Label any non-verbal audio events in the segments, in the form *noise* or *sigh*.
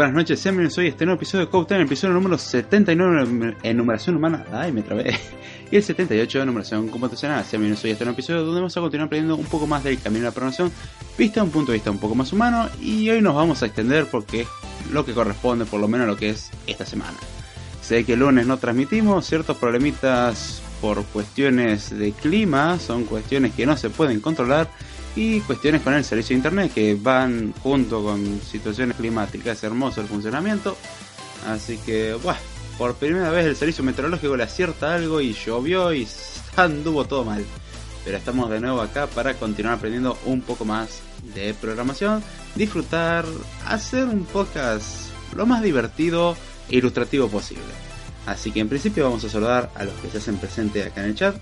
buenas noches, sean bienvenidos hoy a este nuevo episodio de Code Time, episodio número 79 en numeración humana, ay me trabé, *laughs* y el 78 en numeración computacional. Sean bienvenidos hoy a este nuevo episodio donde vamos a continuar aprendiendo un poco más del camino de la programación, vista un punto de vista un poco más humano, y hoy nos vamos a extender porque es lo que corresponde por lo menos a lo que es esta semana. Sé que el lunes no transmitimos ciertos problemitas por cuestiones de clima, son cuestiones que no se pueden controlar y cuestiones con el servicio de internet que van junto con situaciones climáticas. Es hermoso el funcionamiento. Así que, bueno, por primera vez el servicio meteorológico le acierta algo y llovió y *laughs* anduvo todo mal. Pero estamos de nuevo acá para continuar aprendiendo un poco más de programación, disfrutar, hacer un podcast lo más divertido e ilustrativo posible. Así que en principio vamos a saludar a los que se hacen presente acá en el chat.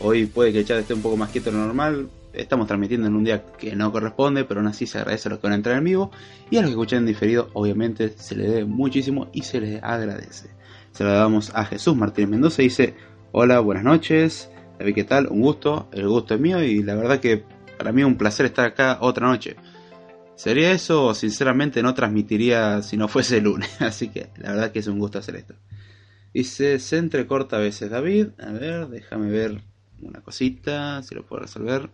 Hoy puede que el chat esté un poco más quieto de lo normal, estamos transmitiendo en un día que no corresponde, pero aún así se agradece a los que van a entrar en vivo y a los que escuchan en diferido, obviamente se les debe muchísimo y se les agradece. Se lo damos a Jesús Martínez Mendoza, dice, hola, buenas noches, David, ¿qué tal? Un gusto, el gusto es mío y la verdad que para mí es un placer estar acá otra noche. Sería eso, sinceramente no transmitiría si no fuese el lunes, *laughs* así que la verdad que es un gusto hacer esto. Dice, se entrecorta a veces David, a ver, déjame ver una cosita, si lo puedo resolver.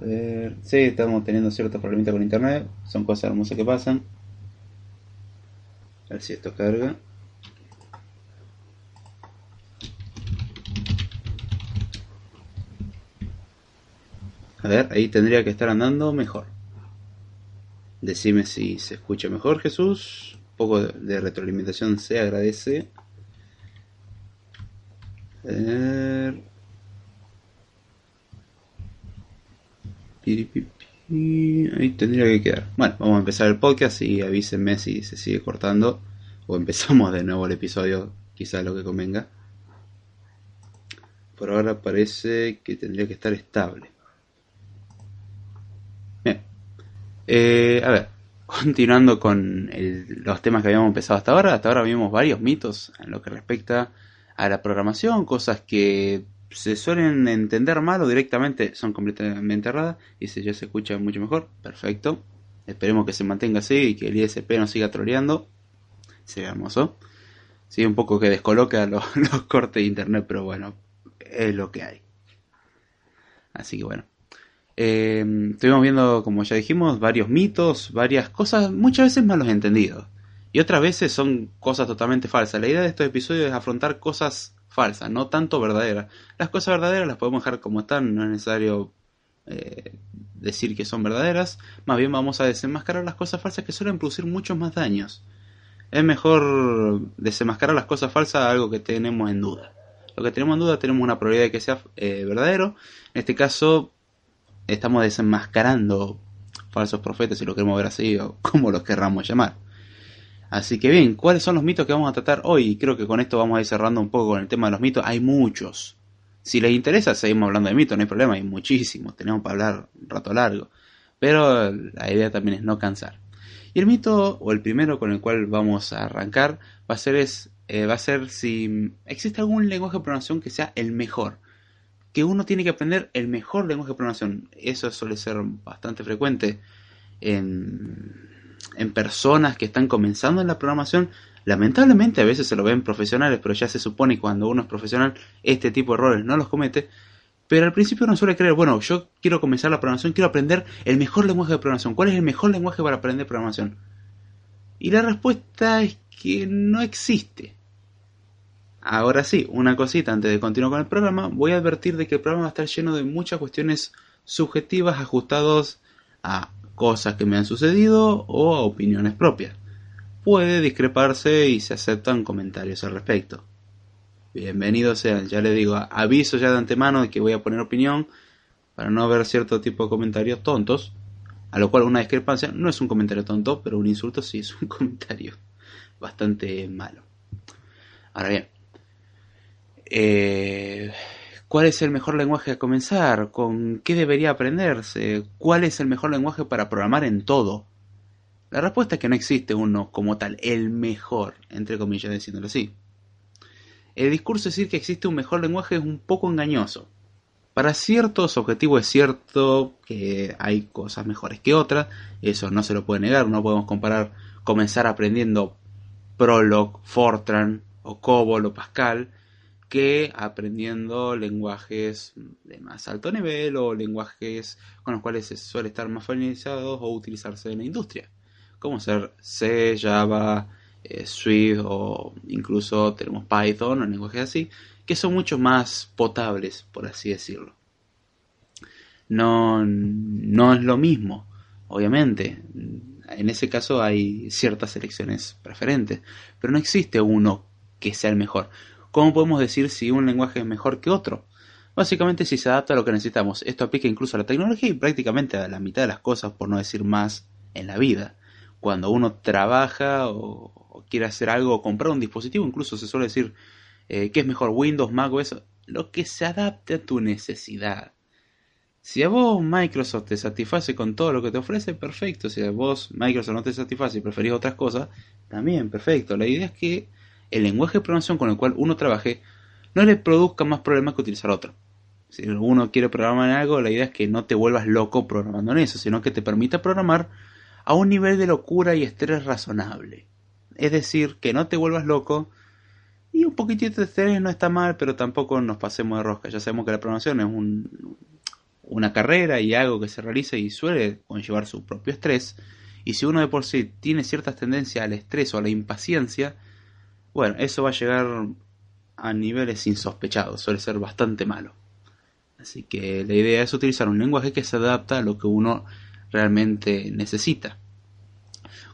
A ver. Sí, estamos teniendo ciertos problemas con internet. Son cosas hermosas que pasan. A ver si esto carga. A ver, ahí tendría que estar andando mejor. Decime si se escucha mejor, Jesús. Un poco de retroalimentación se agradece. A ver. Ahí tendría que quedar. Bueno, vamos a empezar el podcast y avísenme si se sigue cortando. O empezamos de nuevo el episodio, quizás lo que convenga. Por ahora parece que tendría que estar estable. Bien. Eh, a ver, continuando con los temas que habíamos empezado hasta ahora. Hasta ahora vimos varios mitos en lo que respecta a la programación, cosas que se suelen entender mal o directamente son completamente erradas. Y si ya se escucha mucho mejor, perfecto. Esperemos que se mantenga así y que el ISP no siga troleando. Sería hermoso. Sí, un poco que descoloca *laughs* los, cortes de internet, pero bueno, es lo que hay. Así que bueno. Eh, estuvimos viendo, como ya dijimos, varios mitos, varias cosas, muchas veces malos entendidos. Y otras veces son cosas totalmente falsas. La idea de estos episodios es afrontar cosas falsas, no tanto verdaderas. Las cosas verdaderas las podemos dejar como están, no es necesario eh, decir que son verdaderas, más bien vamos a desenmascarar las cosas falsas que suelen producir muchos más daños. Es mejor desenmascarar las cosas falsas a algo que tenemos en duda. Lo que tenemos en duda tenemos una probabilidad de que sea eh, verdadero. En este caso estamos desenmascarando falsos profetas, si lo queremos ver así, o *laughs* como los querramos llamar. Así que bien, ¿cuáles son los mitos que vamos a tratar hoy? Creo que con esto vamos a ir cerrando un poco con el tema de los mitos. Hay muchos. Si les interesa, seguimos hablando de mitos, no hay problema, hay muchísimos, tenemos para hablar un rato largo. Pero la idea también es no cansar. Y el mito, o el primero con el cual vamos a arrancar, va a ser, es, eh, va a ser si existe algún lenguaje de programación que sea el mejor. Que uno tiene que aprender el mejor lenguaje de programación. Eso suele ser bastante frecuente en en personas que están comenzando en la programación, lamentablemente a veces se lo ven profesionales, pero ya se supone que cuando uno es profesional este tipo de errores no los comete. Pero al principio uno suele creer, bueno, yo quiero comenzar la programación, quiero aprender el mejor lenguaje de programación. ¿Cuál es el mejor lenguaje para aprender programación? Y la respuesta es que no existe. Ahora sí, una cosita antes de continuar con el programa, voy a advertir de que el programa va a estar lleno de muchas cuestiones subjetivas ajustados a cosas que me han sucedido o opiniones propias. Puede discreparse y se aceptan comentarios al respecto. Bienvenidos sean, ya les digo, aviso ya de antemano de que voy a poner opinión para no ver cierto tipo de comentarios tontos, a lo cual una discrepancia no es un comentario tonto, pero un insulto sí es un *laughs* comentario bastante malo. Ahora bien, eh, ¿Cuál es el mejor lenguaje a comenzar? ¿Con qué debería aprenderse? ¿Cuál es el mejor lenguaje para programar en todo? La respuesta es que no existe uno como tal, el mejor, entre comillas, diciéndolo así. El discurso de decir que existe un mejor lenguaje es un poco engañoso. Para ciertos objetivos es cierto que hay cosas mejores que otras, eso no se lo puede negar, no podemos comparar comenzar aprendiendo Prolog, Fortran o COBOL o Pascal que aprendiendo lenguajes de más alto nivel o lenguajes con los cuales se suele estar más familiarizados o utilizarse en la industria, como ser C, Java, eh, Swift o incluso tenemos Python o lenguajes así, que son mucho más potables, por así decirlo. No, no es lo mismo, obviamente. En ese caso hay ciertas selecciones preferentes, pero no existe uno que sea el mejor. ¿Cómo podemos decir si un lenguaje es mejor que otro? Básicamente si se adapta a lo que necesitamos. Esto aplica incluso a la tecnología y prácticamente a la mitad de las cosas, por no decir más, en la vida. Cuando uno trabaja o, quiere hacer algo o comprar un dispositivo, incluso se suele decir eh, que es mejor Windows, Mac o eso, lo que se adapte a tu necesidad. Si a vos Microsoft te satisface con todo lo que te ofrece, perfecto. Si a vos Microsoft no te satisface y preferís otras cosas, también perfecto. La idea es que el lenguaje de programación con el cual uno trabaje no le produzca más problemas que utilizar otro. Si uno quiere programar en algo, la idea es que no te vuelvas loco programando en eso, sino que te permita programar a un nivel de locura y estrés razonable. Es decir, que no te vuelvas loco y un poquitito de estrés no está mal, pero tampoco nos pasemos de rosca. Ya sabemos que la programación es un, una carrera y algo que se realiza y suele conllevar su propio estrés. Y si uno de por sí tiene ciertas tendencias al estrés o a la impaciencia, bueno, eso va a llegar a niveles insospechados, suele ser bastante malo. Así que la idea es utilizar un lenguaje que se adapta a lo que uno realmente necesita.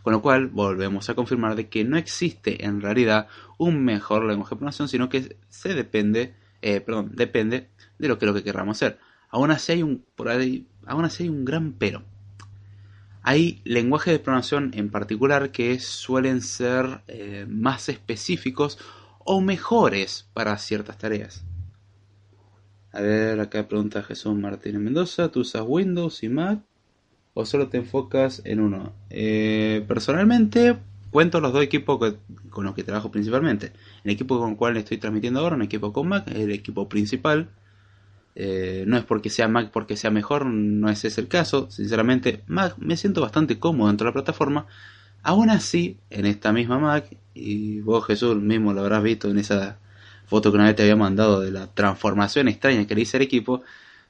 Con lo cual volvemos a confirmar de que no existe en realidad un mejor lenguaje de programación, sino que se depende, eh, perdón, depende de lo que lo que querramos hacer. Aún así hay un por ahí, aún así hay un gran pero. Hay lenguajes de programación en particular que suelen ser eh, más específicos o mejores para ciertas tareas. A ver, acá pregunta Jesús Martínez Mendoza, ¿tú usas Windows y Mac o solo te enfocas en uno? Eh, personalmente, cuento los dos equipos con los que trabajo principalmente. El equipo con el cual estoy transmitiendo ahora, un equipo con Mac, es el equipo principal. Eh, no es porque sea Mac porque sea mejor, no es ese el caso. Sinceramente, Mac me siento bastante cómodo dentro de la plataforma. Aún así, en esta misma Mac, y vos Jesús mismo lo habrás visto en esa foto que una vez te había mandado de la transformación extraña que le hice al equipo,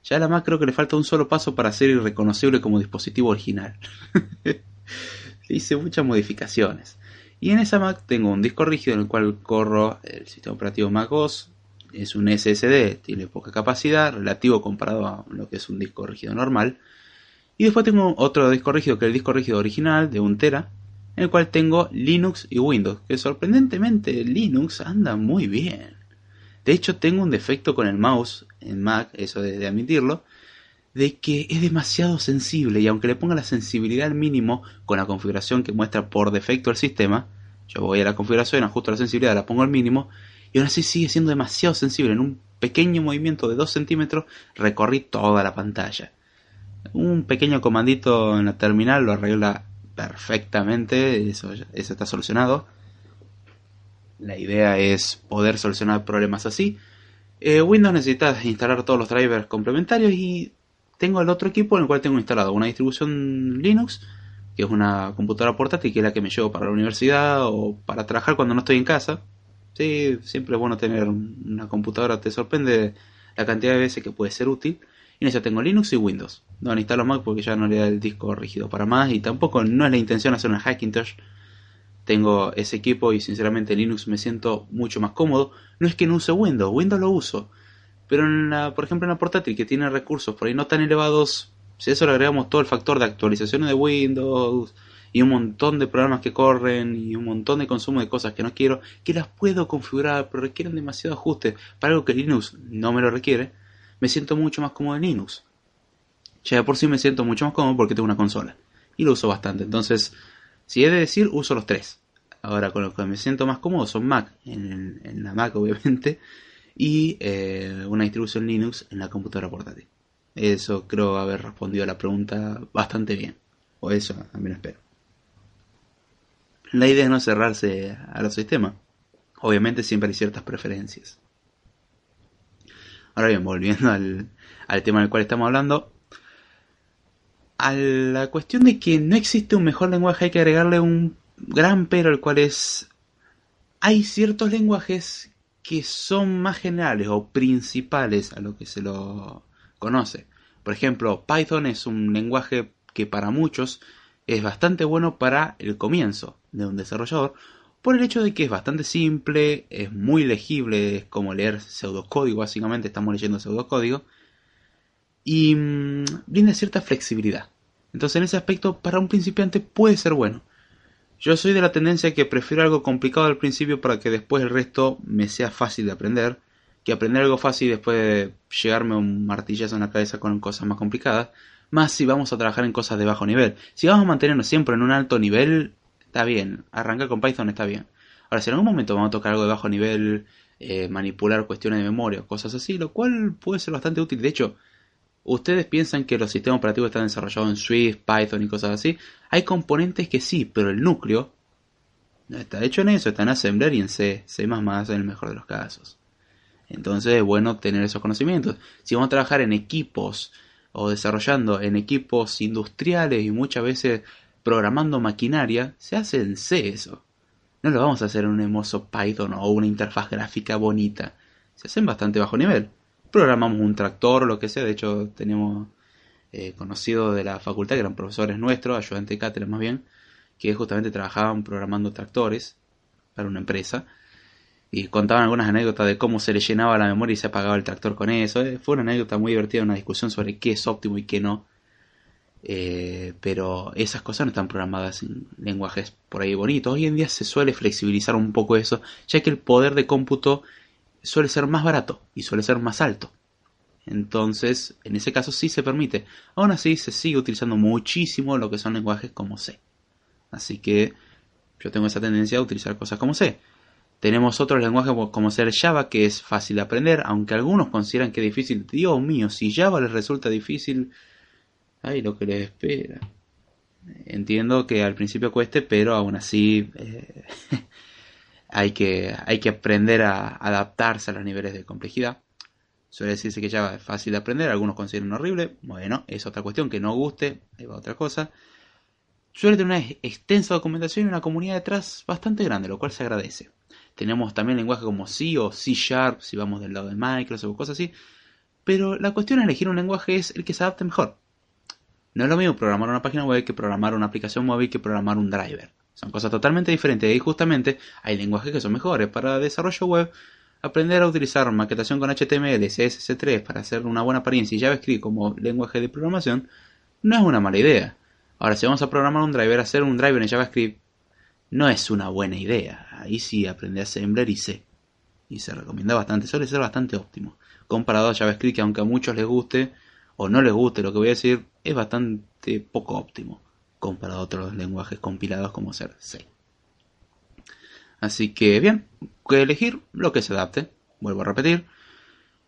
ya a la Mac creo que le falta un solo paso para ser irreconocible como dispositivo original. *laughs* hice muchas modificaciones. Y en esa Mac tengo un disco rígido en el cual corro el sistema operativo Mac OS, es un SSD, tiene poca capacidad, relativo comparado a lo que es un disco rígido normal. Y después tengo otro disco rígido que es el disco rígido original de 1 tera, en el cual tengo Linux y Windows, que sorprendentemente Linux anda muy bien. De hecho, tengo un defecto con el mouse en Mac, eso de, de admitirlo, de que es demasiado sensible y aunque le ponga la sensibilidad al mínimo con la configuración que muestra por defecto el sistema, yo voy a la configuración, ajusto la sensibilidad, la pongo al mínimo y aún así sigue siendo demasiado sensible. En un pequeño movimiento de 2 centímetros recorrí toda la pantalla. Un pequeño comandito en la terminal lo arregla perfectamente, eso, eso está solucionado. La idea es poder solucionar problemas así. Eh, Windows necesita instalar todos los drivers complementarios y tengo el otro equipo en el cual tengo instalado una distribución Linux, que es una computadora portátil que es la que me llevo para la universidad o para trabajar cuando no estoy en casa. Sí, siempre es bueno tener una computadora, te sorprende la cantidad de veces que puede ser útil. Y en eso tengo Linux y Windows. No instalo Mac porque ya no le da el disco rígido para más y tampoco no es la intención hacer una Hackintosh. Tengo ese equipo y sinceramente Linux me siento mucho más cómodo. No es que no use Windows, Windows lo uso. Pero en la, por ejemplo en la portátil que tiene recursos por ahí no tan elevados, si a eso le agregamos todo el factor de actualizaciones de Windows, y un montón de programas que corren y un montón de consumo de cosas que no quiero, que las puedo configurar, pero requieren demasiado ajuste para algo que Linux no me lo requiere, me siento mucho más cómodo en Linux. Ya por sí me siento mucho más cómodo porque tengo una consola y lo uso bastante. Entonces, si he de decir, uso los tres. Ahora, con los que me siento más cómodo son Mac, en, la Mac *laughs* obviamente, y eh, una distribución Linux en la computadora portátil. Eso creo haber respondido a la pregunta bastante bien. O eso, también espero. La idea es no cerrarse a los sistemas. Obviamente siempre hay ciertas preferencias. Ahora bien, volviendo al, al tema del cual estamos hablando, a la cuestión de que no existe un mejor lenguaje hay que agregarle un gran pero, el cual es... Hay ciertos lenguajes que son más generales o principales a lo que se lo conoce. Por ejemplo, Python es un lenguaje que para muchos es bastante bueno para el comienzo de un desarrollador, por el hecho de que es bastante simple, es muy legible, es como leer pseudocódigo, básicamente estamos leyendo pseudocódigo, y mm, brinda cierta flexibilidad. Entonces en ese aspecto para un principiante puede ser bueno. Yo soy de la tendencia que prefiero algo complicado al principio para que después el resto me sea fácil de aprender, que aprender algo fácil después llegarme un martillazo en la cabeza con cosas más complicadas, más si vamos a trabajar en cosas de bajo nivel. Si vamos a mantenernos siempre en un alto nivel, está bien, arrancar con Python está bien. Ahora, si en algún momento vamos a tocar algo de bajo nivel, eh, manipular cuestiones de memoria, cosas así, lo cual puede ser bastante útil. De hecho, ustedes piensan que los sistemas operativos están desarrollados en Swift, Python y cosas así. Hay componentes que sí, pero el núcleo no está hecho en eso, está en Assembler y en C, C++ en el mejor de los casos. Entonces es bueno tener esos conocimientos. Si vamos a trabajar en equipos o desarrollando en equipos industriales y muchas veces programando maquinaria, se hace en C eso. No lo vamos a hacer en un hermoso Python o una interfaz gráfica bonita. Se hace en bastante bajo nivel programamos un tractor o lo que sea. De hecho, teníamos eh, conocidos de la facultad que eran profesores nuestros, ayudantes de cátedra más bien, que justamente trabajaban programando tractores para una empresa. Y contaban algunas anécdotas de cómo se le llenaba la memoria y se apagaba el tractor con eso. Eh, fue una anécdota muy divertida, una discusión sobre qué es óptimo y qué no. Eh, pero esas cosas no están programadas en lenguajes por ahí bonitos. Hoy en día se suele flexibilizar un poco eso, ya que el poder de cómputo suele ser más barato y suele ser más alto. Entonces, en ese caso sí se permite. Aún así, se sigue utilizando muchísimo lo que son lenguajes como C. Así que yo tengo esa tendencia a utilizar cosas como C. Tenemos otros lenguajes como ser Java, que es fácil de aprender, aunque algunos consideran que es difícil. Dios mío, si Java les resulta difícil, ay, lo que les espera. Entiendo que al principio cueste, pero aún así eh, *laughs* hay que, hay que aprender a adaptarse a los niveles de complejidad. Suele decirse que Java es fácil de aprender, algunos consideran horrible. Bueno, es otra cuestión que no guste, ahí va otra cosa. Suele tener una extensa documentación y una comunidad detrás bastante grande, lo cual se agradece. Tenemos también lenguajes como C o C Sharp, si vamos del lado de Microsoft o cosas así. Pero la cuestión de elegir un lenguaje es el que se adapte mejor. No es lo mismo programar una página web que programar una aplicación móvil que programar un driver. Son cosas totalmente diferentes y justamente hay lenguajes que son mejores. Para desarrollo web, aprender a utilizar maquetación con HTML, CSS3 para hacer una buena apariencia y JavaScript como lenguaje de programación no es una mala idea. Ahora, si vamos a programar un driver, hacer un driver en JavaScript no es una buena idea. Ahí sí aprende a Assembler y C. Y se recomienda bastante, suele ser bastante óptimo. Comparado a JavaScript, que aunque a muchos les guste o no les guste lo que voy a decir, es bastante poco óptimo comparado a otros lenguajes compilados como ser C. Así que bien, que elegir lo que se adapte. Vuelvo a repetir.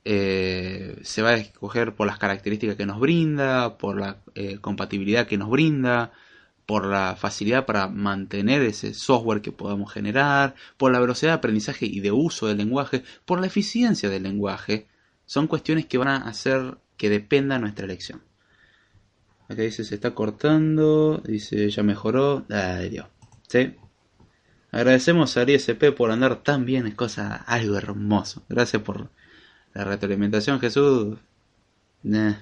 Eh, se va a escoger por las características que nos brinda, por la eh, compatibilidad que nos brinda, por la facilidad para mantener ese software que podamos generar, por la velocidad de aprendizaje y de uso del lenguaje, por la eficiencia del lenguaje. Son cuestiones que van a hacer que dependa nuestra elección. Acá dice se está cortando. Dice ya mejoró. Ay Dios. ¿Sí? Agradecemos a ISP por andar tan bien. Es cosa algo hermoso. Gracias por la retroalimentación, Jesús. Dan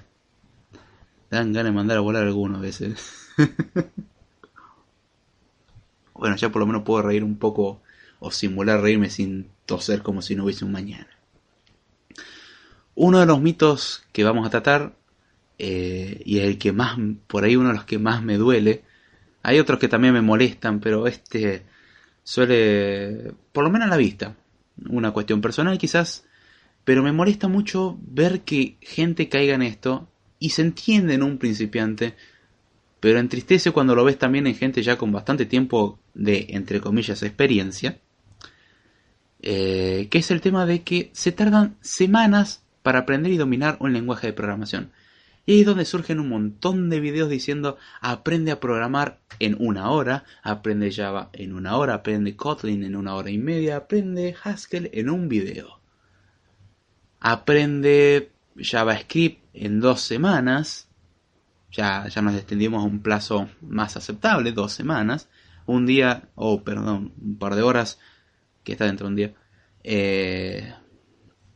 ganas de mandar a volar algunos veces. *laughs* bueno, ya por lo menos puedo reír un poco o simular reírme sin toser como si no hubiese un mañana. Uno de los mitos que vamos a tratar eh, y el que más, por ahí uno de los que más me duele. Hay otros que también me molestan, pero este suele, por lo menos a la vista, una cuestión personal quizás, pero me molesta mucho ver que gente caiga en esto y se entiende en un principiante, pero entristece cuando lo ves también en gente ya con bastante tiempo de, entre comillas, experiencia, eh, que es el tema de que se tardan semanas para aprender y dominar un lenguaje de programación. Y ahí es donde surgen un montón de videos diciendo aprende a programar en una hora, aprende Java en una hora, aprende Kotlin en una hora y media, aprende Haskell en un video. aprende JavaScript en dos semanas, ya, ya nos extendimos a un plazo más aceptable, dos semanas, un día, o perdón, un par de horas, que está dentro de un día, eh,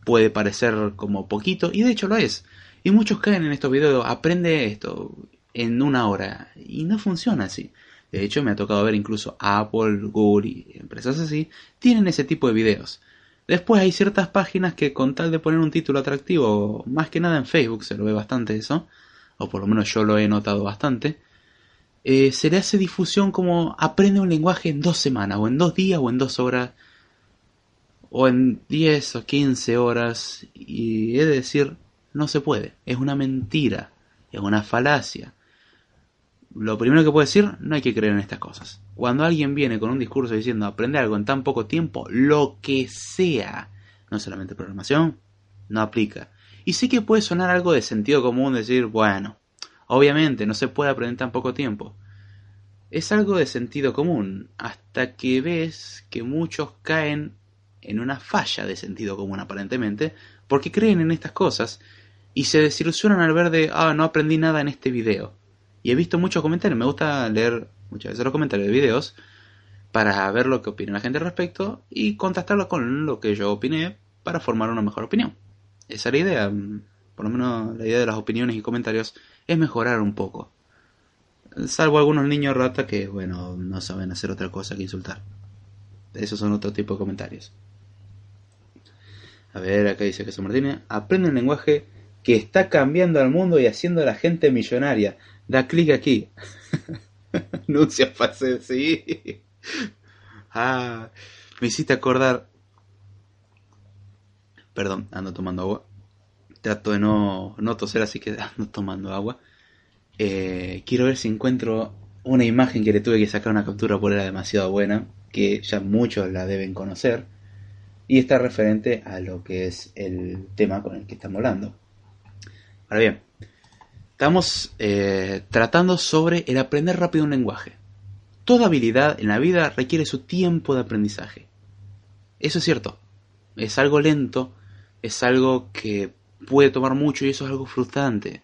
puede parecer como poquito, y de hecho lo es. Y muchos caen en estos videos, aprende esto en una hora, y no funciona así. De hecho, me ha tocado ver incluso Apple, Google y empresas así, tienen ese tipo de videos. Después hay ciertas páginas que con tal de poner un título atractivo, más que nada en Facebook se lo ve bastante eso, o por lo menos yo lo he notado bastante, eh, se le hace difusión como aprende un lenguaje en dos semanas, o en dos días, o en dos horas, o en 10 o 15 horas, y es decir, no se puede, es una mentira, es una falacia. Lo primero que puedo decir, no hay que creer en estas cosas. Cuando alguien viene con un discurso diciendo aprende algo en tan poco tiempo, lo que sea, no solamente programación, no aplica. Y sí que puede sonar algo de sentido común decir, bueno, obviamente no se puede aprender en tan poco tiempo. Es algo de sentido común, hasta que ves que muchos caen en una falla de sentido común aparentemente, porque creen en estas cosas y se desilusionan al ver de, ah, no aprendí nada en este video. Y he visto muchos comentarios, me gusta leer muchas veces los comentarios de videos para ver lo que opina la gente al respecto y contrastarlo con lo que yo opiné para formar una mejor opinión. Esa es la idea, por lo menos la idea de las opiniones y comentarios es mejorar un poco. Salvo algunos niños rata que, bueno, no saben hacer otra cosa que insultar. Esos son otro tipo de comentarios. A ver, acá dice Jesús Martínez. Aprende un lenguaje que está cambiando al mundo y haciendo a la gente millonaria. Da clic aquí. *laughs* Anuncia pase, sí. *laughs* Ah, me hiciste acordar. Perdón, ando tomando agua. Trato de no, no toser, así que *laughs* ando tomando agua. Eh, quiero ver si encuentro una imagen que le tuve que sacar una captura por era demasiado buena, que ya muchos la deben conocer, y está referente a lo que es el tema con el que estamos hablando. Ahora bien, estamos eh, tratando sobre el aprender rápido un lenguaje. Toda habilidad en la vida requiere su tiempo de aprendizaje. Eso es cierto. Es algo lento, es algo que puede tomar mucho y eso es algo frustrante.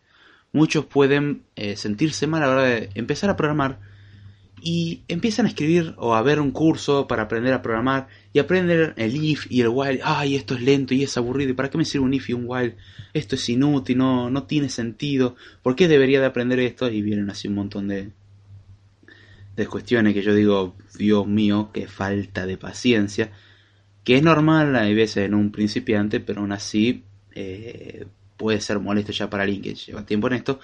Muchos pueden eh, sentirse mal a la hora de empezar a programar y empiezan a escribir o a ver un curso para aprender a programar y aprender el if y el while. Ay, esto es lento y es aburrido. ¿Y para qué me sirve un if y un while? Esto es inútil, no, no tiene sentido. ¿Por qué debería de aprender esto? Y vienen así un montón de, de cuestiones que yo digo, Dios mío, qué falta de paciencia. Que es normal, hay veces en un principiante, pero aún así eh, puede ser molesto ya para alguien lleva tiempo en esto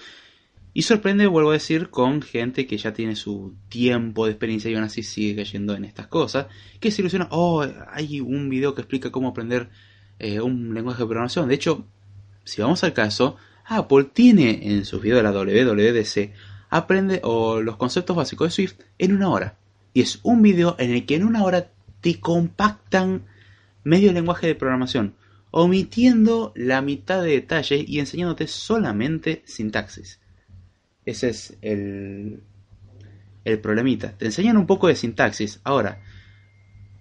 y sorprende, vuelvo a decir, con gente que ya tiene su tiempo de experiencia y aún así sigue cayendo en estas cosas. Que se ilusiona, oh, hay un video que explica cómo aprender eh, un lenguaje de programación. De hecho, si vamos al caso, Apple tiene en sus videos de la WWDC, aprende o los conceptos básicos de Swift en una hora. Y es un video en el que en una hora te compactan medio lenguaje de programación, omitiendo la mitad de detalles y enseñándote solamente sintaxis. Ese es el, el problemita. Te enseñan un poco de sintaxis. Ahora,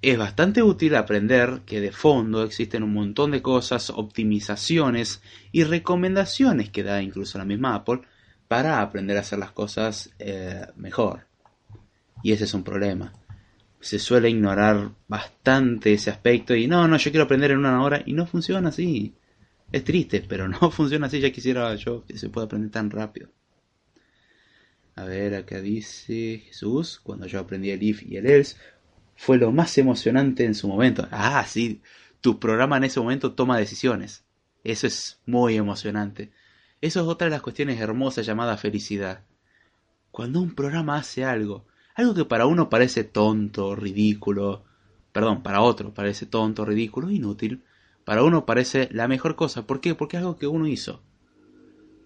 es bastante útil aprender que de fondo existen un montón de cosas, optimizaciones y recomendaciones que da incluso la misma Apple para aprender a hacer las cosas eh, mejor. Y ese es un problema. Se suele ignorar bastante ese aspecto y no, no, yo quiero aprender en una hora y no funciona así. Es triste, pero no *laughs* funciona así. Ya quisiera yo que se pueda aprender tan rápido. A ver, acá dice Jesús, cuando yo aprendí el if y el else, fue lo más emocionante en su momento. Ah, sí, tu programa en ese momento toma decisiones. Eso es muy emocionante. Eso es otra de las cuestiones hermosas llamada felicidad. Cuando un programa hace algo, algo que para uno parece tonto, ridículo, perdón, para otro parece tonto, ridículo, inútil, para uno parece la mejor cosa. ¿Por qué? Porque es algo que uno hizo.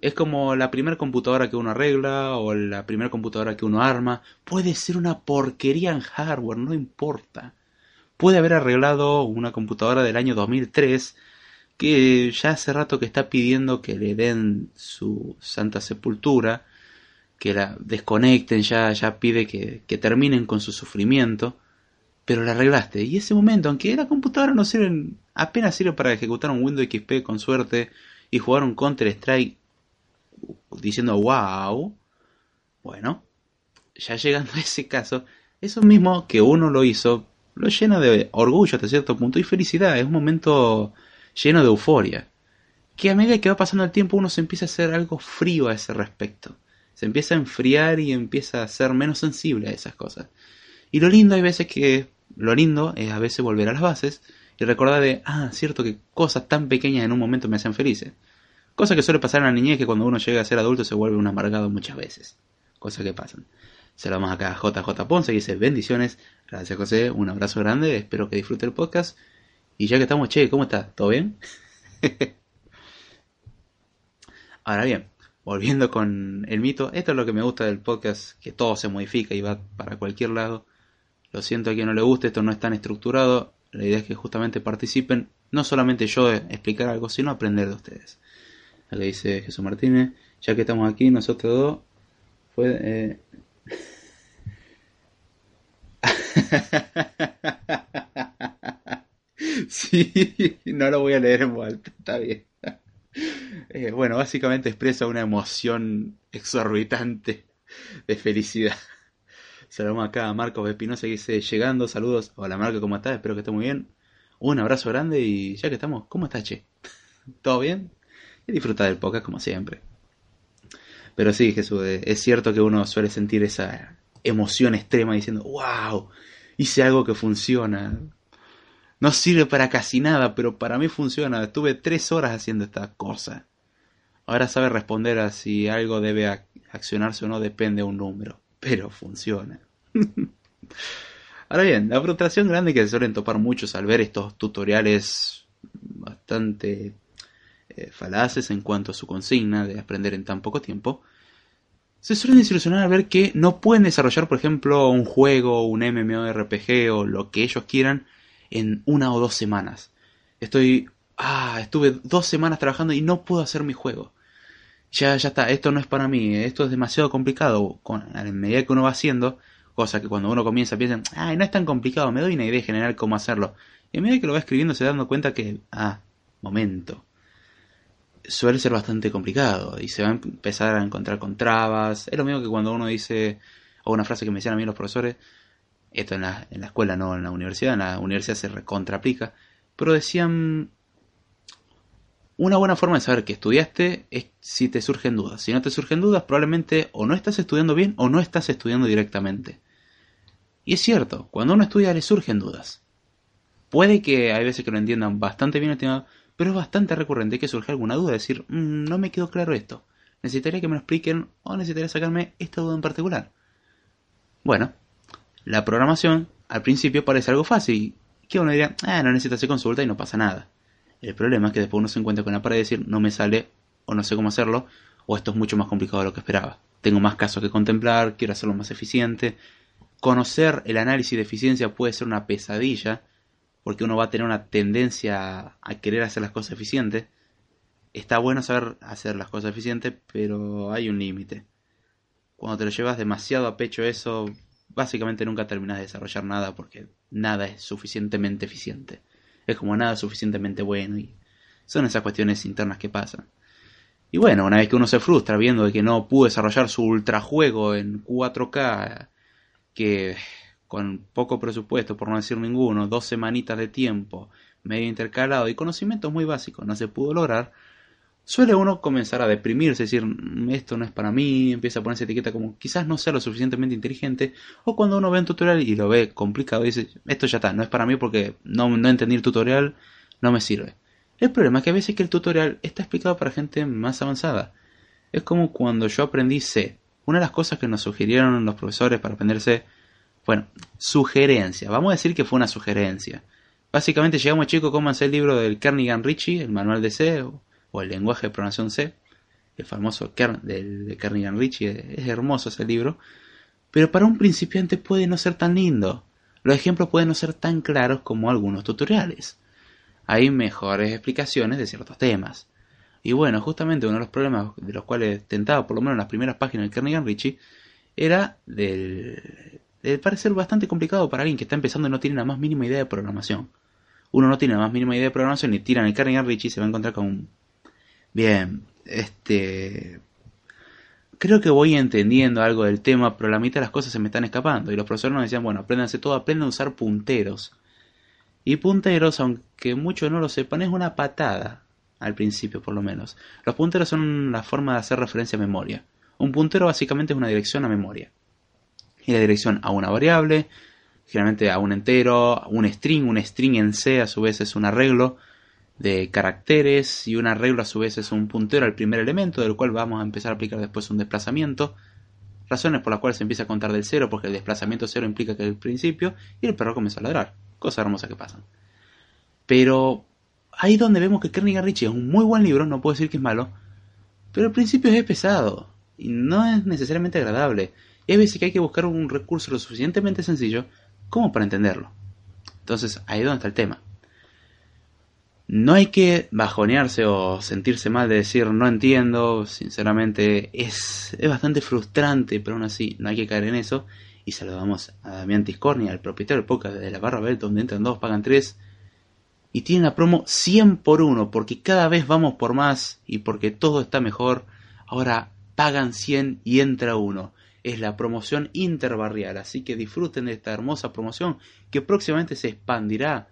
Es como la primera computadora que uno arregla o la primera computadora que uno arma. Puede ser una porquería en hardware, no importa. Puede haber arreglado una computadora del año 2003 que ya hace rato que está pidiendo que le den su santa sepultura, que la desconecten, ya, ya pide que, que terminen con su sufrimiento. pero la arreglaste. Y ese momento, aunque la computadora no sirve, apenas sirve para ejecutar un Windows XP con suerte y jugar un Counter Strike diciendo wow, bueno, ya llegando a ese caso, eso mismo que uno lo hizo, lo llena de orgullo hasta cierto punto y felicidad, es un momento lleno de euforia. Que a medida que va pasando el tiempo uno se empieza a hacer algo frío a ese respecto. Se empieza a enfriar y empieza a ser menos sensible a esas cosas. Y lo lindo hay veces que, lo lindo es a veces volver a las bases y recordar de, ah, cierto que cosas tan pequeñas en un momento me hacen felices. Cosa que suele pasar en la niñez que cuando uno llega a ser adulto se vuelve un amargado muchas veces. Cosas que pasan. Saludamos acá a JJ Ponce y dice bendiciones. Gracias José, un abrazo grande, espero que disfrute el podcast. Y ya que estamos, che, ¿cómo está? ¿Todo bien? *laughs* Ahora bien, volviendo con el mito, esto es lo que me gusta del podcast, que todo se modifica y va para cualquier lado. Lo siento a quien no le guste, esto no es tan estructurado. La idea es que justamente participen, no solamente yo explicar algo, sino aprender de ustedes le dice Jesús Martínez, ya que estamos aquí nosotros dos, fue... Eh... *laughs* sí, no lo voy a leer en voz está bien. Eh, bueno, básicamente expresa una emoción exorbitante de felicidad. *laughs* Saludamos acá a Marcos Espinosa que dice, llegando, saludos. Hola Marco, ¿cómo estás? Espero que esté muy bien. Un abrazo grande y ya que estamos, ¿cómo estás, Che? *laughs* ¿Todo bien? y disfrutar del podcast como siempre. Pero sí, Jesús, eh, es cierto que uno suele sentir esa emoción extrema diciendo, wow, hice algo que funciona. No sirve para casi nada, pero para mí funciona. Estuve tres horas haciendo esta cosa. Ahora sabe responder a si algo debe accionarse o no depende de un número, pero funciona. *laughs* Ahora bien, la frustración grande que se suelen topar muchos al ver estos tutoriales bastante eh, falaces en cuanto a su consigna de aprender en tan poco tiempo, se suelen desilusionar al ver que no pueden desarrollar, por ejemplo, un juego, un MMORPG o lo que ellos quieran en una o dos semanas. Estoy, ah, estuve dos semanas trabajando y no puedo hacer mi juego. Ya, ya está, esto no es para mí, esto es demasiado complicado. Con, a medida que uno va haciendo, cosa que cuando uno comienza piensan, ay, no es tan complicado, me doy una idea general cómo hacerlo. Y a medida que lo va escribiendo se da dando cuenta que, ah, momento, suele ser bastante complicado y se va a empezar a encontrar con trabas. Es lo mismo que cuando uno dice, o una frase que me decían a mí los profesores, esto en la, en la escuela, no en la universidad, en la universidad se recontraplica, pero decían, una buena forma de saber que estudiaste es si te surgen dudas. Si no te surgen dudas, probablemente o no estás estudiando bien o no estás estudiando directamente. Y es cierto, cuando uno estudia le surgen dudas. Puede que hay veces que lo entiendan bastante bien, pero es bastante recurrente que surja alguna duda, decir, mm, no me quedó claro esto, necesitaría que me lo expliquen o necesitaría sacarme esta duda en particular. Bueno, la programación al principio parece algo fácil, que uno diría, ah, no necesita hacer consulta y no pasa nada. El problema es que después uno se encuentra con la pared de decir, no me sale o no sé cómo hacerlo, o esto es mucho más complicado de lo que esperaba. Tengo más casos que contemplar, quiero hacerlo más eficiente. Conocer el análisis de eficiencia puede ser una pesadilla, porque uno va a tener una tendencia a querer hacer las cosas eficientes. Está bueno saber hacer las cosas eficientes, pero hay un límite. Cuando te lo llevas demasiado a pecho eso, básicamente nunca terminas de desarrollar nada porque nada es suficientemente eficiente. Es como nada suficientemente bueno y son esas cuestiones internas que pasan. Y bueno, una vez que uno se frustra viendo de que no pudo desarrollar su ultrajuego en 4K, que con poco presupuesto, por no decir ninguno, dos semanitas de tiempo, medio intercalado y conocimientos muy básicos no se pudo lograr, suele uno comenzar a deprimirse, decir, mm, esto no es para mí, empieza a ponerse etiqueta como quizás no sea lo suficientemente inteligente, o cuando uno ve un tutorial y lo ve complicado, dice, esto ya está, no es para mí porque no, no entendí el tutorial, no me sirve. El problema es que a veces que el tutorial está explicado para gente más avanzada. Es como cuando yo aprendí C. Una de las cosas que nos sugirieron los profesores para aprender C bueno, sugerencia. Vamos a decir que fue una sugerencia. Básicamente llegamos chicos, cómanse el libro del Kernigan Ritchie, el manual de C, el lenguaje de programación C, el famoso de Kernigan Ritchie. Es hermoso ese libro. Pero para un principiante puede no ser tan lindo. Los ejemplos pueden no ser tan claros como algunos tutoriales. Hay mejores explicaciones de ciertos temas. Y bueno, justamente uno de los problemas de los cuales tentaba, por lo menos en las primeras páginas del Kernigan Ritchie, era del le parece ser bastante complicado para alguien que está empezando y no tiene la más mínima idea de programación. Uno no tiene la más mínima idea de programación y tiran el Carnegie Richie y se va a encontrar con un... Bien, este... Creo que voy entendiendo algo del tema, pero la mitad de las cosas se me están escapando. Y los profesores nos decían, bueno, apréndanse todo, aprendan a usar punteros. Y punteros, aunque muchos no lo sepan, es una patada, al principio por lo menos. Los punteros son la forma de hacer referencia a memoria. Un puntero básicamente es una dirección a memoria. Y la dirección a una variable, generalmente a un entero, un string, un string en C a su vez es un arreglo de caracteres y un arreglo a su vez es un puntero al primer elemento del cual vamos a empezar a aplicar después un desplazamiento. Razones por las cuales se empieza a contar del cero porque el desplazamiento cero implica que es el principio y el perro comienza a ladrar. Cosa hermosa que pasan. Pero ahí donde vemos que Kernighan Richie es un muy buen libro, no puedo decir que es malo, pero al principio es pesado y no es necesariamente agradable. Y hay veces que hay que buscar un recurso lo suficientemente sencillo como para entenderlo. Entonces, ahí es donde está el tema. No hay que bajonearse o sentirse mal de decir no entiendo, sinceramente es, es bastante frustrante, pero aún así no hay que caer en eso. Y saludamos a Damián Tiscorni, al propietario del podcast de la barra Belt, donde entran dos, pagan tres. Y tienen la promo 100 por 1, porque cada vez vamos por más y porque todo está mejor. Ahora pagan 100 y entra uno es la promoción interbarrial. Así que disfruten de esta hermosa promoción que próximamente se expandirá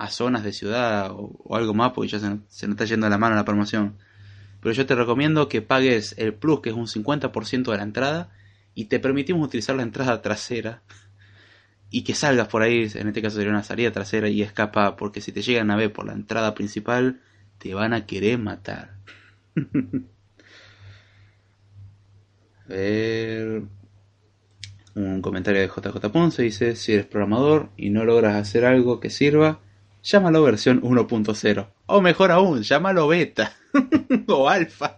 a zonas de ciudad o, algo más, porque ya se, nos está yendo a la mano la promoción. Pero yo te recomiendo que pagues el plus, que es un 50% de la entrada, y te permitimos utilizar la entrada trasera. Y que salgas por ahí, en este caso sería una salida trasera y escapa, porque si te llegan a ver por la entrada principal, te van a querer matar. *laughs* ver. Un comentario de JJ Ponce dice: Si eres programador y no logras hacer algo que sirva, llámalo versión 1.0. O mejor aún, llámalo beta *laughs* o alfa.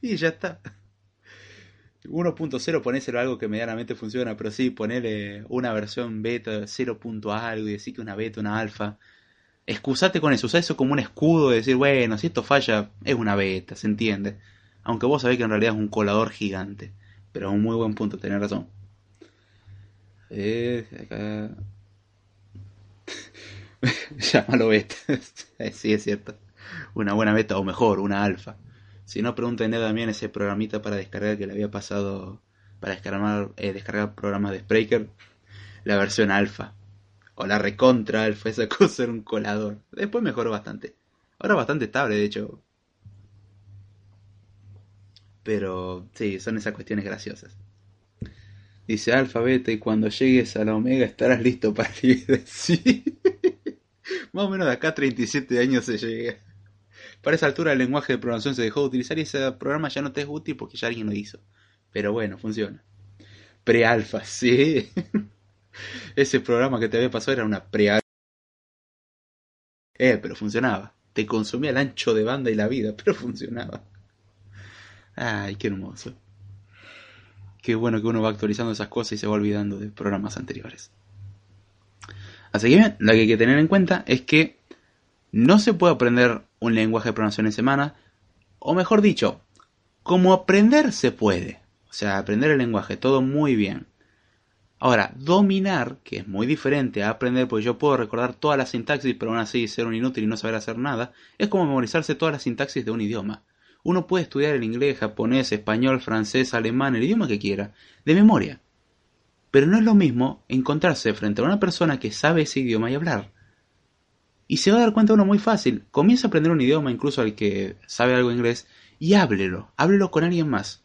y ya está. 1.0 ponéselo algo que medianamente funciona, pero sí, ponele una versión beta 0. algo y decir que una beta, una alfa. Excusate con eso, usa eso como un escudo de decir, bueno, si esto falla, es una beta, se entiende. Aunque vos sabés que en realidad es un colador gigante. Pero es un muy buen punto, tenés razón. Eh, acá... *laughs* Llámalo beta. *laughs* sí, es cierto. Una buena beta o mejor, una alfa. Si no, pregúntenle también ese programita para descargar que le había pasado para descargar, eh, descargar programas de Spreaker. La versión alfa. O la recontra alfa, esa *laughs* cosa era un colador. Después mejoró bastante. Ahora bastante estable, de hecho. Pero sí, son esas cuestiones graciosas. Dice alfa, beta y cuando llegues a la omega estarás listo para Sí. Más o menos de acá a 37 años se llega. Para esa altura el lenguaje de programación se dejó de utilizar y ese programa ya no te es útil porque ya alguien lo hizo. Pero bueno, funciona. Pre-alfa, *laughs* sí. ese programa que te había pasado era una pre-alfa. Eh, pero funcionaba. Te consumía el ancho de banda y la vida, *laughs* pero funcionaba. Ay, qué hermoso. Qué bueno que uno va actualizando esas cosas y se va olvidando de programas anteriores. Así que bien, lo que hay que tener en cuenta es que no se puede aprender un lenguaje de programación en semana, o mejor dicho, como aprender se puede. O sea, aprender el lenguaje, todo muy bien. Ahora, dominar, que es muy diferente a aprender, porque yo puedo recordar toda la sintaxis, pero aún así ser un inútil y no saber hacer nada, es como memorizarse toda la sintaxis de un idioma. Uno puede estudiar el inglés, japonés, español, francés, alemán, el idioma que quiera, de memoria. Pero no es lo mismo encontrarse frente a una persona que sabe ese idioma y hablar. Y se va a dar cuenta uno muy fácil. Comienza a aprender un idioma, incluso al que sabe algo inglés, y háblelo, háblelo con alguien más.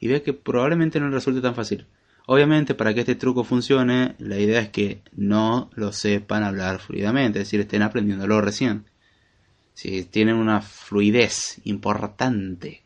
Y ve que probablemente no le resulte tan fácil. Obviamente, para que este truco funcione, la idea es que no lo sepan hablar fluidamente, es decir, estén aprendiéndolo recién si tienen una fluidez importante.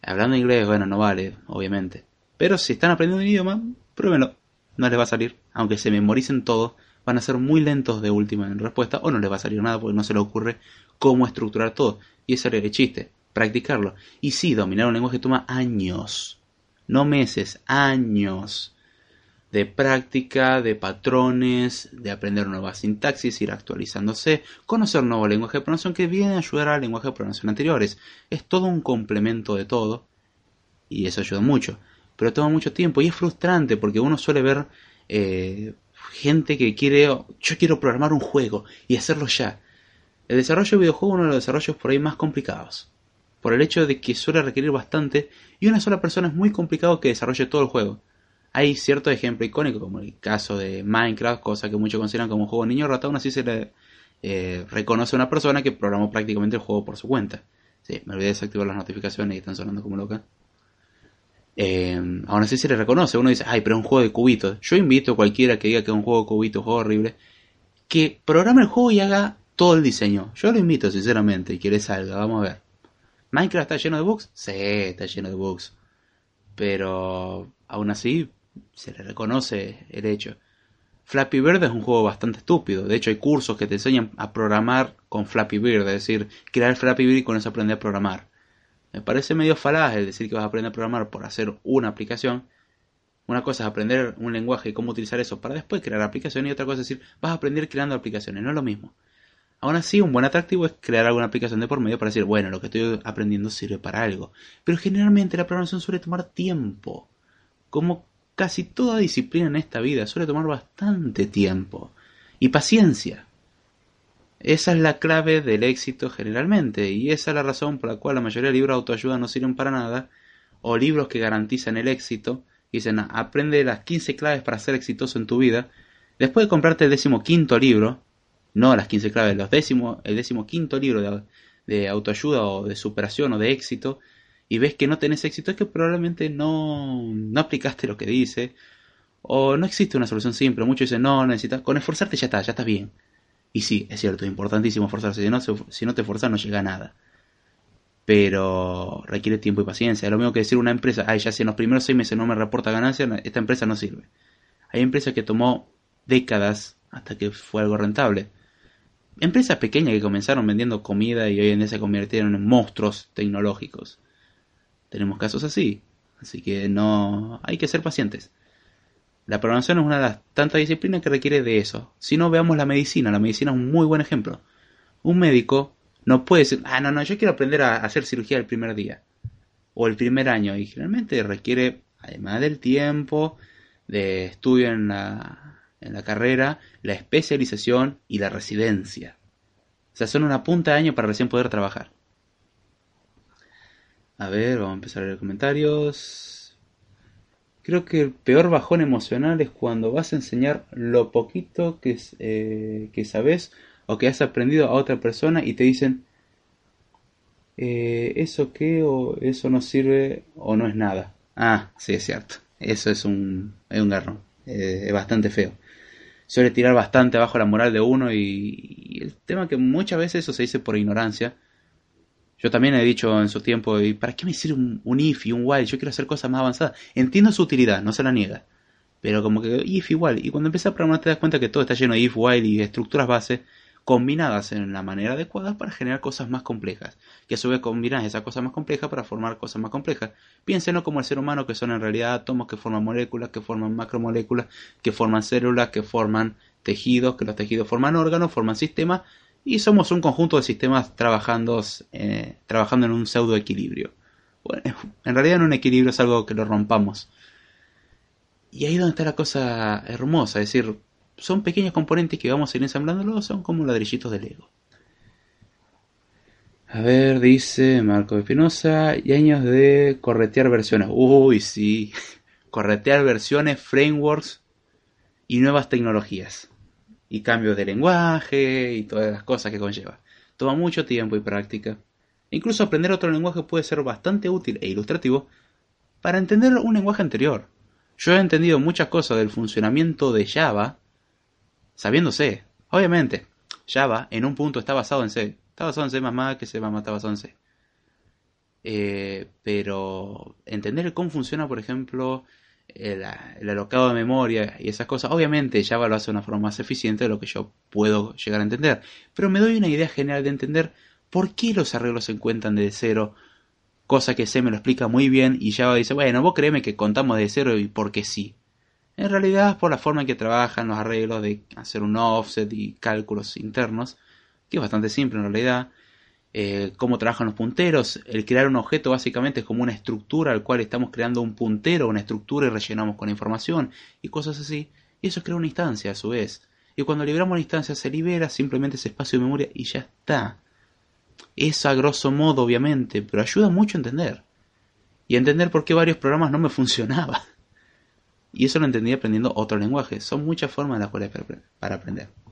Hablando inglés, bueno, no vale, obviamente. Pero si están aprendiendo un idioma, pruébenlo. No les va a salir. Aunque se memoricen todo, van a ser muy lentos de última en respuesta o no les va a salir nada porque no se les ocurre cómo estructurar todo. Y ese era el chiste, practicarlo. Y sí, dominar un lenguaje toma años. No meses, años de práctica, de patrones, de aprender nuevas sintaxis, ir actualizándose, conocer nuevo lenguaje de programación que viene a ayudar al lenguaje de programación anteriores. Es todo un complemento de todo y eso ayuda mucho. Pero toma mucho tiempo y es frustrante porque uno suele ver eh, gente que quiere, yo quiero programar un juego y hacerlo ya. El desarrollo de videojuegos es uno de los desarrollos por ahí más complicados, por el hecho de que suele requerir bastante y una sola persona es muy complicado que desarrolle todo el juego. Hay cierto ejemplo icónico como el caso de Minecraft, cosa que muchos consideran como un juego niño ratón, así se le eh, reconoce a una persona que programó prácticamente el juego por su cuenta. Sí, me olvidé de desactivar las notificaciones y están sonando como loca. Eh, aún así se le reconoce. Uno dice, ay, pero es un juego de cubitos. Yo invito a cualquiera que diga que es un juego de cubitos, un juego horrible, que programe el juego y haga todo el diseño. Yo lo invito, sinceramente, y que le salga. Vamos a ver. ¿Minecraft está lleno de bugs? Sí, está lleno de bugs. Pero aún así se le reconoce el hecho. Flappy Bird es un juego bastante estúpido. De hecho, hay cursos que te enseñan a programar con Flappy Bird, es decir, crear Flappy Bird y con eso aprender a programar. Me parece medio falaz el decir que vas a aprender a programar por hacer una aplicación. Una cosa es aprender un lenguaje y cómo utilizar eso para después crear aplicaciones y otra cosa es decir, vas a aprender creando aplicaciones, no es lo mismo. Aún así, un buen atractivo es crear alguna aplicación de por medio para decir, bueno, lo que estoy aprendiendo sirve para algo. Pero generalmente la programación suele tomar tiempo. Como casi toda disciplina en esta vida suele tomar bastante tiempo y paciencia. Esa es la clave del éxito generalmente y esa es la razón por la cual la mayoría de libros de autoayuda no sirven para nada o libros que garantizan el éxito dicen aprende las 15 claves para ser exitoso en tu vida después de comprarte el décimo quinto libro no las 15 claves los décimo, el décimo quinto libro de, de autoayuda o de superación o de éxito y ves que no tenés éxito es que probablemente no, no aplicaste lo que dice o no existe una solución simple. Muchos dicen, no, necesitas, con esforzarte ya está, ya estás bien. Y sí, es cierto, es importantísimo esforzarse. Si no, si no te esforzas no llega a nada. Pero requiere tiempo y paciencia. Es lo mismo que decir una empresa, ay, ya si en los primeros seis meses no me reporta ganancia, esta empresa no sirve. Hay empresas que tomó décadas hasta que fue algo rentable. Empresas pequeñas que comenzaron vendiendo comida y hoy en día se convirtieron en monstruos tecnológicos. Tenemos casos así. Así que no hay que ser pacientes. La programación es una de las tantas disciplinas que requiere de eso. Si no, veamos la medicina. La medicina es un muy buen ejemplo. Un médico no puede decir, ah, no, no, yo quiero aprender a hacer cirugía el primer día. O el primer año. Y generalmente requiere, además del tiempo, de estudio en la, carrera, la especialización y la residencia. O sea, son una punta de año para recién poder trabajar. A ver, vamos a empezar a leer comentarios. Creo que el peor bajón emocional es cuando vas a enseñar lo poquito que, eh, que sabes o que has aprendido a otra persona y te dicen, eh, ¿eso qué? o eso no sirve o no es nada. Ah, sí, es cierto. Eso es un, es un garrón. Eh, es bastante feo. Suele tirar bastante abajo la moral de uno y, y el tema que muchas veces eso se dice por ignorancia yo también he dicho en su tiempo, ¿y para qué me sirve un, if y un while? Yo quiero hacer cosas más avanzadas. Entiendo su utilidad, no se la niega. Pero como que if igual. Y cuando empiezas a programar te das cuenta que todo está lleno de if, while y estructuras base combinadas en la manera adecuada para generar cosas más complejas. Y a su vez combinas esas cosas más complejas para formar cosas más complejas. Piénsenlo como el ser humano, que son en realidad átomos que forman moléculas, que forman macromoléculas, que forman células, que forman tejidos, que los tejidos forman órganos, forman sistemas y somos un conjunto de sistemas trabajando, eh, trabajando en un pseudo equilibrio. Bueno, *laughs* en realidad no un equilibrio es algo que lo rompamos. Y ahí es donde está la cosa hermosa, es decir, son pequeños componentes que vamos a ir ensamblándolo, son como ladrillitos de Lego. A ver, dice Marco Espinosa, y años de corretear versiones. Uy, sí, *laughs* corretear versiones, frameworks y nuevas tecnologías y cambios de lenguaje y todas las cosas que conlleva. Toma mucho tiempo y práctica. Incluso aprender otro lenguaje puede ser bastante útil e ilustrativo para entender un lenguaje anterior. Yo he entendido muchas cosas del funcionamiento de Java sabiendo C. Obviamente, Java en un punto está basado en C. Está basado en C que C está basado en C. Eh, pero entender cómo funciona, por ejemplo, el, alocado de memoria y esas cosas, obviamente Java lo hace de una forma más eficiente de lo que yo puedo llegar a entender. Pero me doy una idea general de entender por qué los arreglos se encuentran de cero, cosa que C me lo explica muy bien y Java dice, bueno, vos créeme que contamos de cero y porque sí. En realidad es por la forma en que trabajan los arreglos de hacer un offset y cálculos internos, que es bastante simple en realidad. Eh, cómo trabajan los punteros. El crear un objeto básicamente es como una estructura al cual estamos creando un puntero, una estructura y rellenamos con información y cosas así. Y eso crea una instancia a su vez. Y cuando liberamos una instancia se libera simplemente ese espacio de memoria y ya está. Es a grosso modo, obviamente, pero ayuda mucho a entender. Y a entender por qué varios programas no me *laughs* funcionaban. Y eso lo entendí aprendiendo otro lenguaje. Son muchas formas las cuales para aprender.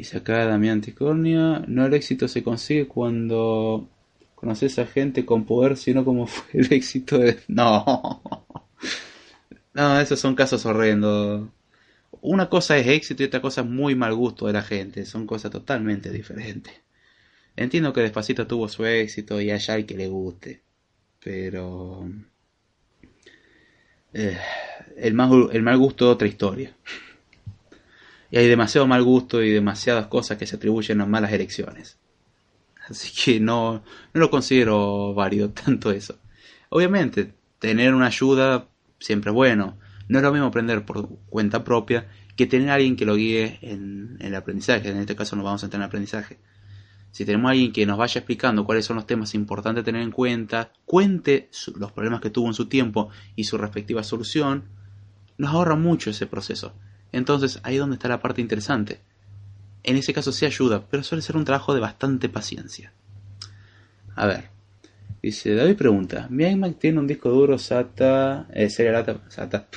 Dice acá Damián Ticornia, no el éxito se consigue cuando conoces a gente con poder, sino como fue el éxito de... *laughs* No, no, esos son casos horrendos. Una cosa es éxito y otra cosa es muy mal gusto de la gente, son cosas totalmente diferentes. Entiendo que Despacito tuvo su éxito y haya el que le guste, pero... Eh, el, el mal gusto es otra historia. Y hay demasiado mal gusto y demasiadas cosas que se atribuyen a malas elecciones. Así que no, no lo considero válido *laughs* tanto eso. Obviamente, tener una ayuda siempre es bueno. No es lo mismo aprender por cuenta propia que tener a alguien que lo guíe en, el aprendizaje. En este caso nos vamos a entrar en aprendizaje. Si tenemos a alguien que nos vaya explicando cuáles son los temas importantes a tener en cuenta, cuente los problemas que tuvo en su tiempo y su respectiva solución, nos ahorra mucho ese proceso. Entonces ahí es donde está la parte interesante. En ese caso sí ayuda, pero suele ser un trabajo de bastante paciencia. A ver. Dice, David pregunta, mi iMac tiene un disco duro SATA, eh, serie SATA,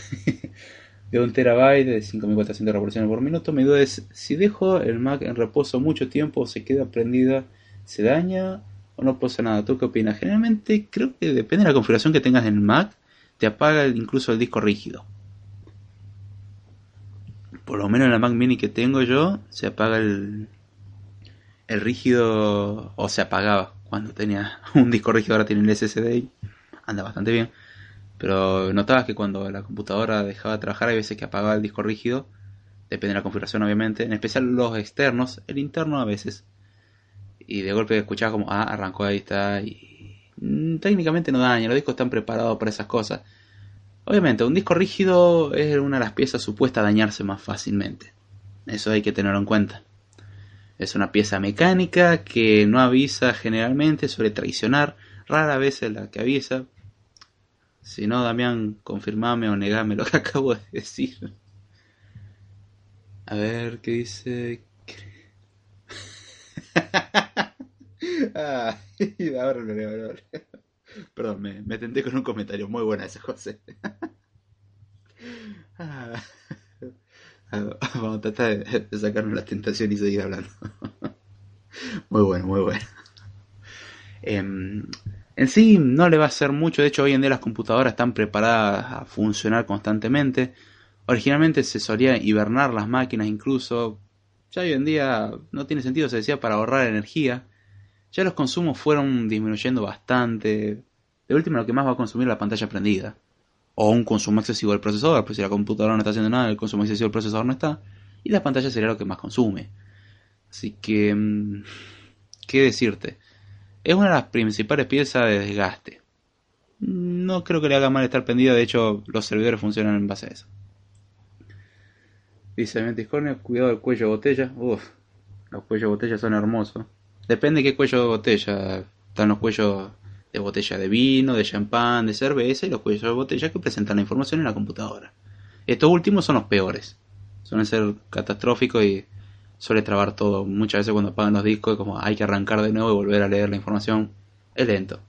*laughs* de un terabyte de 5400 revoluciones por minuto. Mi duda es, si dejo el Mac en reposo mucho tiempo se queda prendida, ¿se daña o no pasa nada? ¿Tú qué opinas? Generalmente creo que depende de la configuración que tengas en el Mac, te apaga incluso el disco rígido por lo menos en la Mac Mini que tengo yo, se apaga el, el rígido, o se apagaba cuando tenía *laughs* un disco rígido, ahora tiene el SSD y anda bastante bien. Pero notabas que cuando la computadora dejaba de trabajar, hay veces que apagaba el disco rígido, depende de la configuración obviamente, en especial los externos, el interno a veces. Y de golpe escuchaba como, ah, arrancó ahí está, y mm, técnicamente no daña, los discos están preparados para esas cosas. Obviamente, un disco rígido es una de las piezas supuestas a dañarse más fácilmente. Eso hay que tenerlo en cuenta. Es una pieza mecánica que no avisa generalmente, suele traicionar, rara vez es la que avisa. Si no, Damián, confirmame o negame lo que *laughs* acabo de decir. A ver, ¿qué dice? *laughs* ah, ahora lo leo, Perdón, me, me, tenté con un comentario. Muy buena ese, José. *laughs* Ah, vamos a tratar de sacarnos la tentación y seguir hablando. *laughs* Muy bueno, muy bueno. Em, en sí no le va a hacer mucho, de hecho hoy en día las computadoras están preparadas a funcionar constantemente. Originalmente se solía hibernar las máquinas incluso. Ya hoy en día no tiene sentido, se decía para ahorrar energía ya los consumos fueron disminuyendo bastante. De último, lo que más va a consumir la pantalla prendida. O un consumo excesivo del procesador, pues si la computadora no está haciendo nada, el consumo excesivo del procesador no está. Y la pantalla sería lo que más consume. Así que, mm, ¿qué decirte? Es una de las principales piezas de desgaste. No creo que le haga mal estar prendida, de hecho los servidores funcionan en base a eso. Dice Discordia, cuidado del cuello de botella. Uf, los cuellos de botella son hermosos. Depende de qué cuello de botella. Están los cuellos de botella de vino, de champán, de cerveza y los cuellos de botella que presentan la información en la computadora. Estos últimos son los peores. Suelen ser catastróficos y suele trabar todo. Muchas veces cuando apagan los discos, como hay que arrancar de nuevo y volver a leer la información, es lento.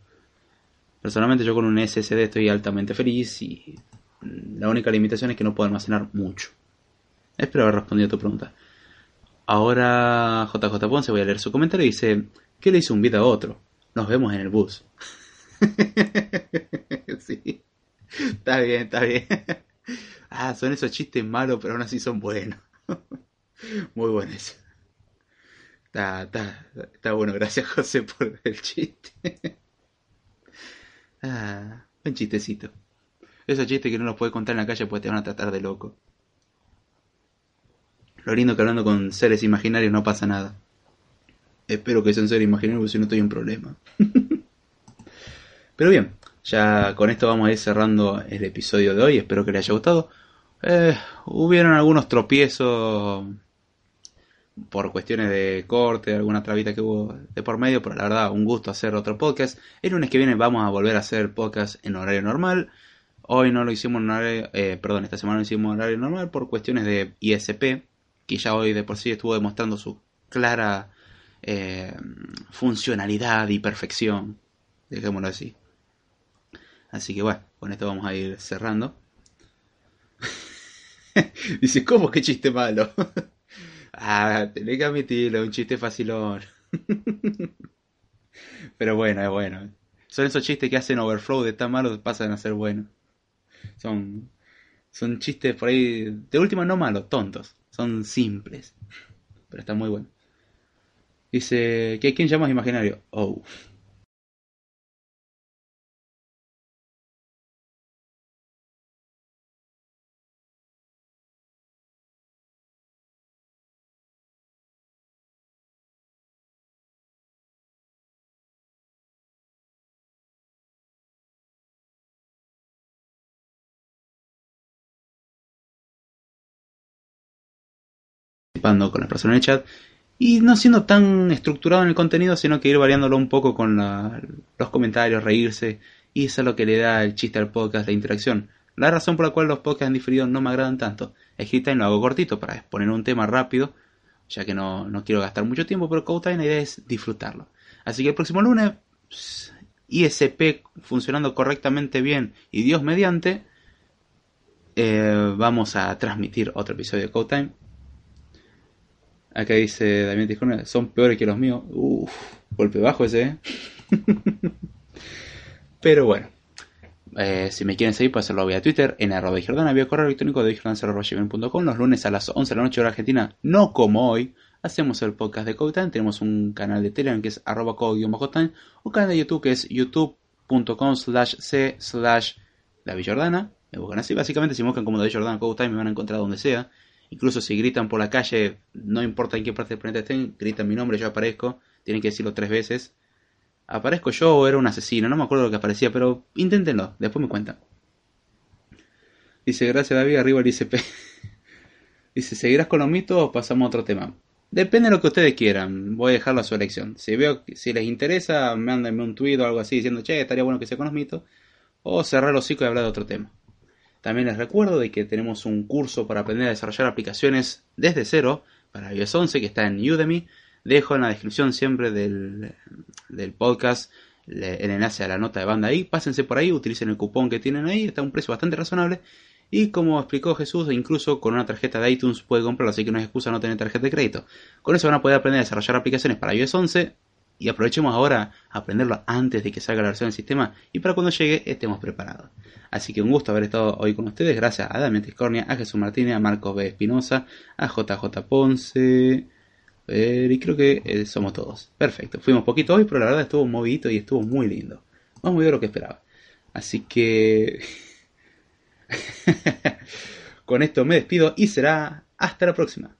Personalmente yo con un SSD estoy altamente feliz y la única limitación es que no puedo almacenar mucho. Espero haber respondido a tu pregunta. Ahora JJ Ponce, voy a leer su comentario y dice, ¿qué le hizo un vida a otro? Nos vemos en el bus. *laughs* sí. Está bien, está bien. ah, son esos chistes malos, pero aún así son buenos. *laughs* Muy buenos. Está, está, está bueno, gracias José por el chiste. *laughs* ah, buen chistecito. Esos chistes que no los puedes contar en la calle pues te van a tratar de loco. Lo lindo que hablando con seres imaginarios no pasa nada. Espero que sean seres imaginarios porque si no estoy en problema. *laughs* Pero bien, ya con esto vamos a ir cerrando el episodio de hoy. Espero que les haya gustado. Eh, hubieron algunos tropiezos por cuestiones de corte, alguna trabita que hubo de por medio, pero la verdad, un gusto hacer otro podcast. El lunes que viene vamos a volver a hacer podcast en horario normal. Hoy no lo hicimos en horario, eh, perdón, esta semana lo hicimos en horario normal por cuestiones de ISP, que ya hoy de por sí estuvo demostrando su clara eh, funcionalidad y perfección, dejémoslo así. Así que bueno, con esto vamos a ir cerrando. *laughs* Dice, ¿cómo que chiste malo? *laughs* ah, tenés que admitirlo, un chiste facilón. *laughs* Pero bueno, es bueno. Son esos chistes que hacen overflow de tan malos pasan a ser buenos. Son, son chistes por ahí, de última no malos, tontos. Son simples. Pero están muy buenos. Dice, ¿qué, ¿quién llamas imaginario? Oh. Con las personas en el chat y no siendo tan estructurado en el contenido, sino que ir variándolo un poco con los comentarios, reírse, y eso es lo que le da el chiste al podcast, la interacción. La razón por la cual los podcasts han diferido no me agradan tanto es que lo hago cortito para exponer un tema rápido, ya que no, quiero gastar mucho tiempo, pero Code la idea es disfrutarlo. Así que el próximo lunes, ISP funcionando correctamente bien y Dios mediante, eh, vamos a transmitir otro episodio de Code Time Acá dice Damián Tijona, son peores que los míos. Uff, golpe bajo ese, ¿eh? *laughs* Pero bueno. Eh, si me quieren seguir, pueden hacerlo vía Twitter, en arroba Jordana, vía correo electrónico de com Los lunes a las 11 de la noche hora argentina, no como hoy, hacemos el podcast de Code Tenemos un canal de Telegram que es arroba code un canal de YouTube que es youtube.com slash c slash David Jordana. Me buscan así, básicamente si me buscan como David Jordana Time me van a encontrar donde sea. Incluso si gritan por la calle, no importa en qué parte del planeta estén, gritan mi nombre, yo aparezco. Tienen que decirlo tres veces. ¿Aparezco yo o era un asesino? No me acuerdo lo que aparecía, pero inténtenlo, después me cuentan. Dice, gracias David, arriba el ICP. *laughs* Dice, ¿seguirás con los mitos o pasamos a otro tema? Depende de lo que ustedes quieran, voy a dejarlo a su elección. Si veo si les interesa, mándenme un tweet o algo así diciendo, che, estaría bueno que sea con los mitos. O cerrar los hocico y hablar de otro tema. También les recuerdo de que tenemos un curso para aprender a desarrollar aplicaciones desde cero para iOS 11 que está en Udemy. Dejo en la descripción siempre del, podcast el enlace a la nota de banda ahí. Pásense por ahí, utilicen el cupón que tienen ahí, está a un precio bastante razonable. Y como explicó Jesús, incluso con una tarjeta de iTunes puede comprarlo, así que no es excusa no tener tarjeta de crédito. Con eso van a poder aprender a desarrollar aplicaciones para iOS 11 y aprovechemos ahora a aprenderlo antes de que salga la versión del sistema y para cuando llegue estemos preparados. Así que un gusto haber estado hoy con ustedes. Gracias a Damián Tiscornia, a Jesús Martínez, a Marcos B. Espinosa, a JJ Ponce. y creo que eh, somos todos. Perfecto. Fuimos poquito hoy, pero la verdad estuvo movidito y estuvo muy lindo. Más muy de lo que esperaba. Así que... *laughs* con esto me despido y será hasta la próxima.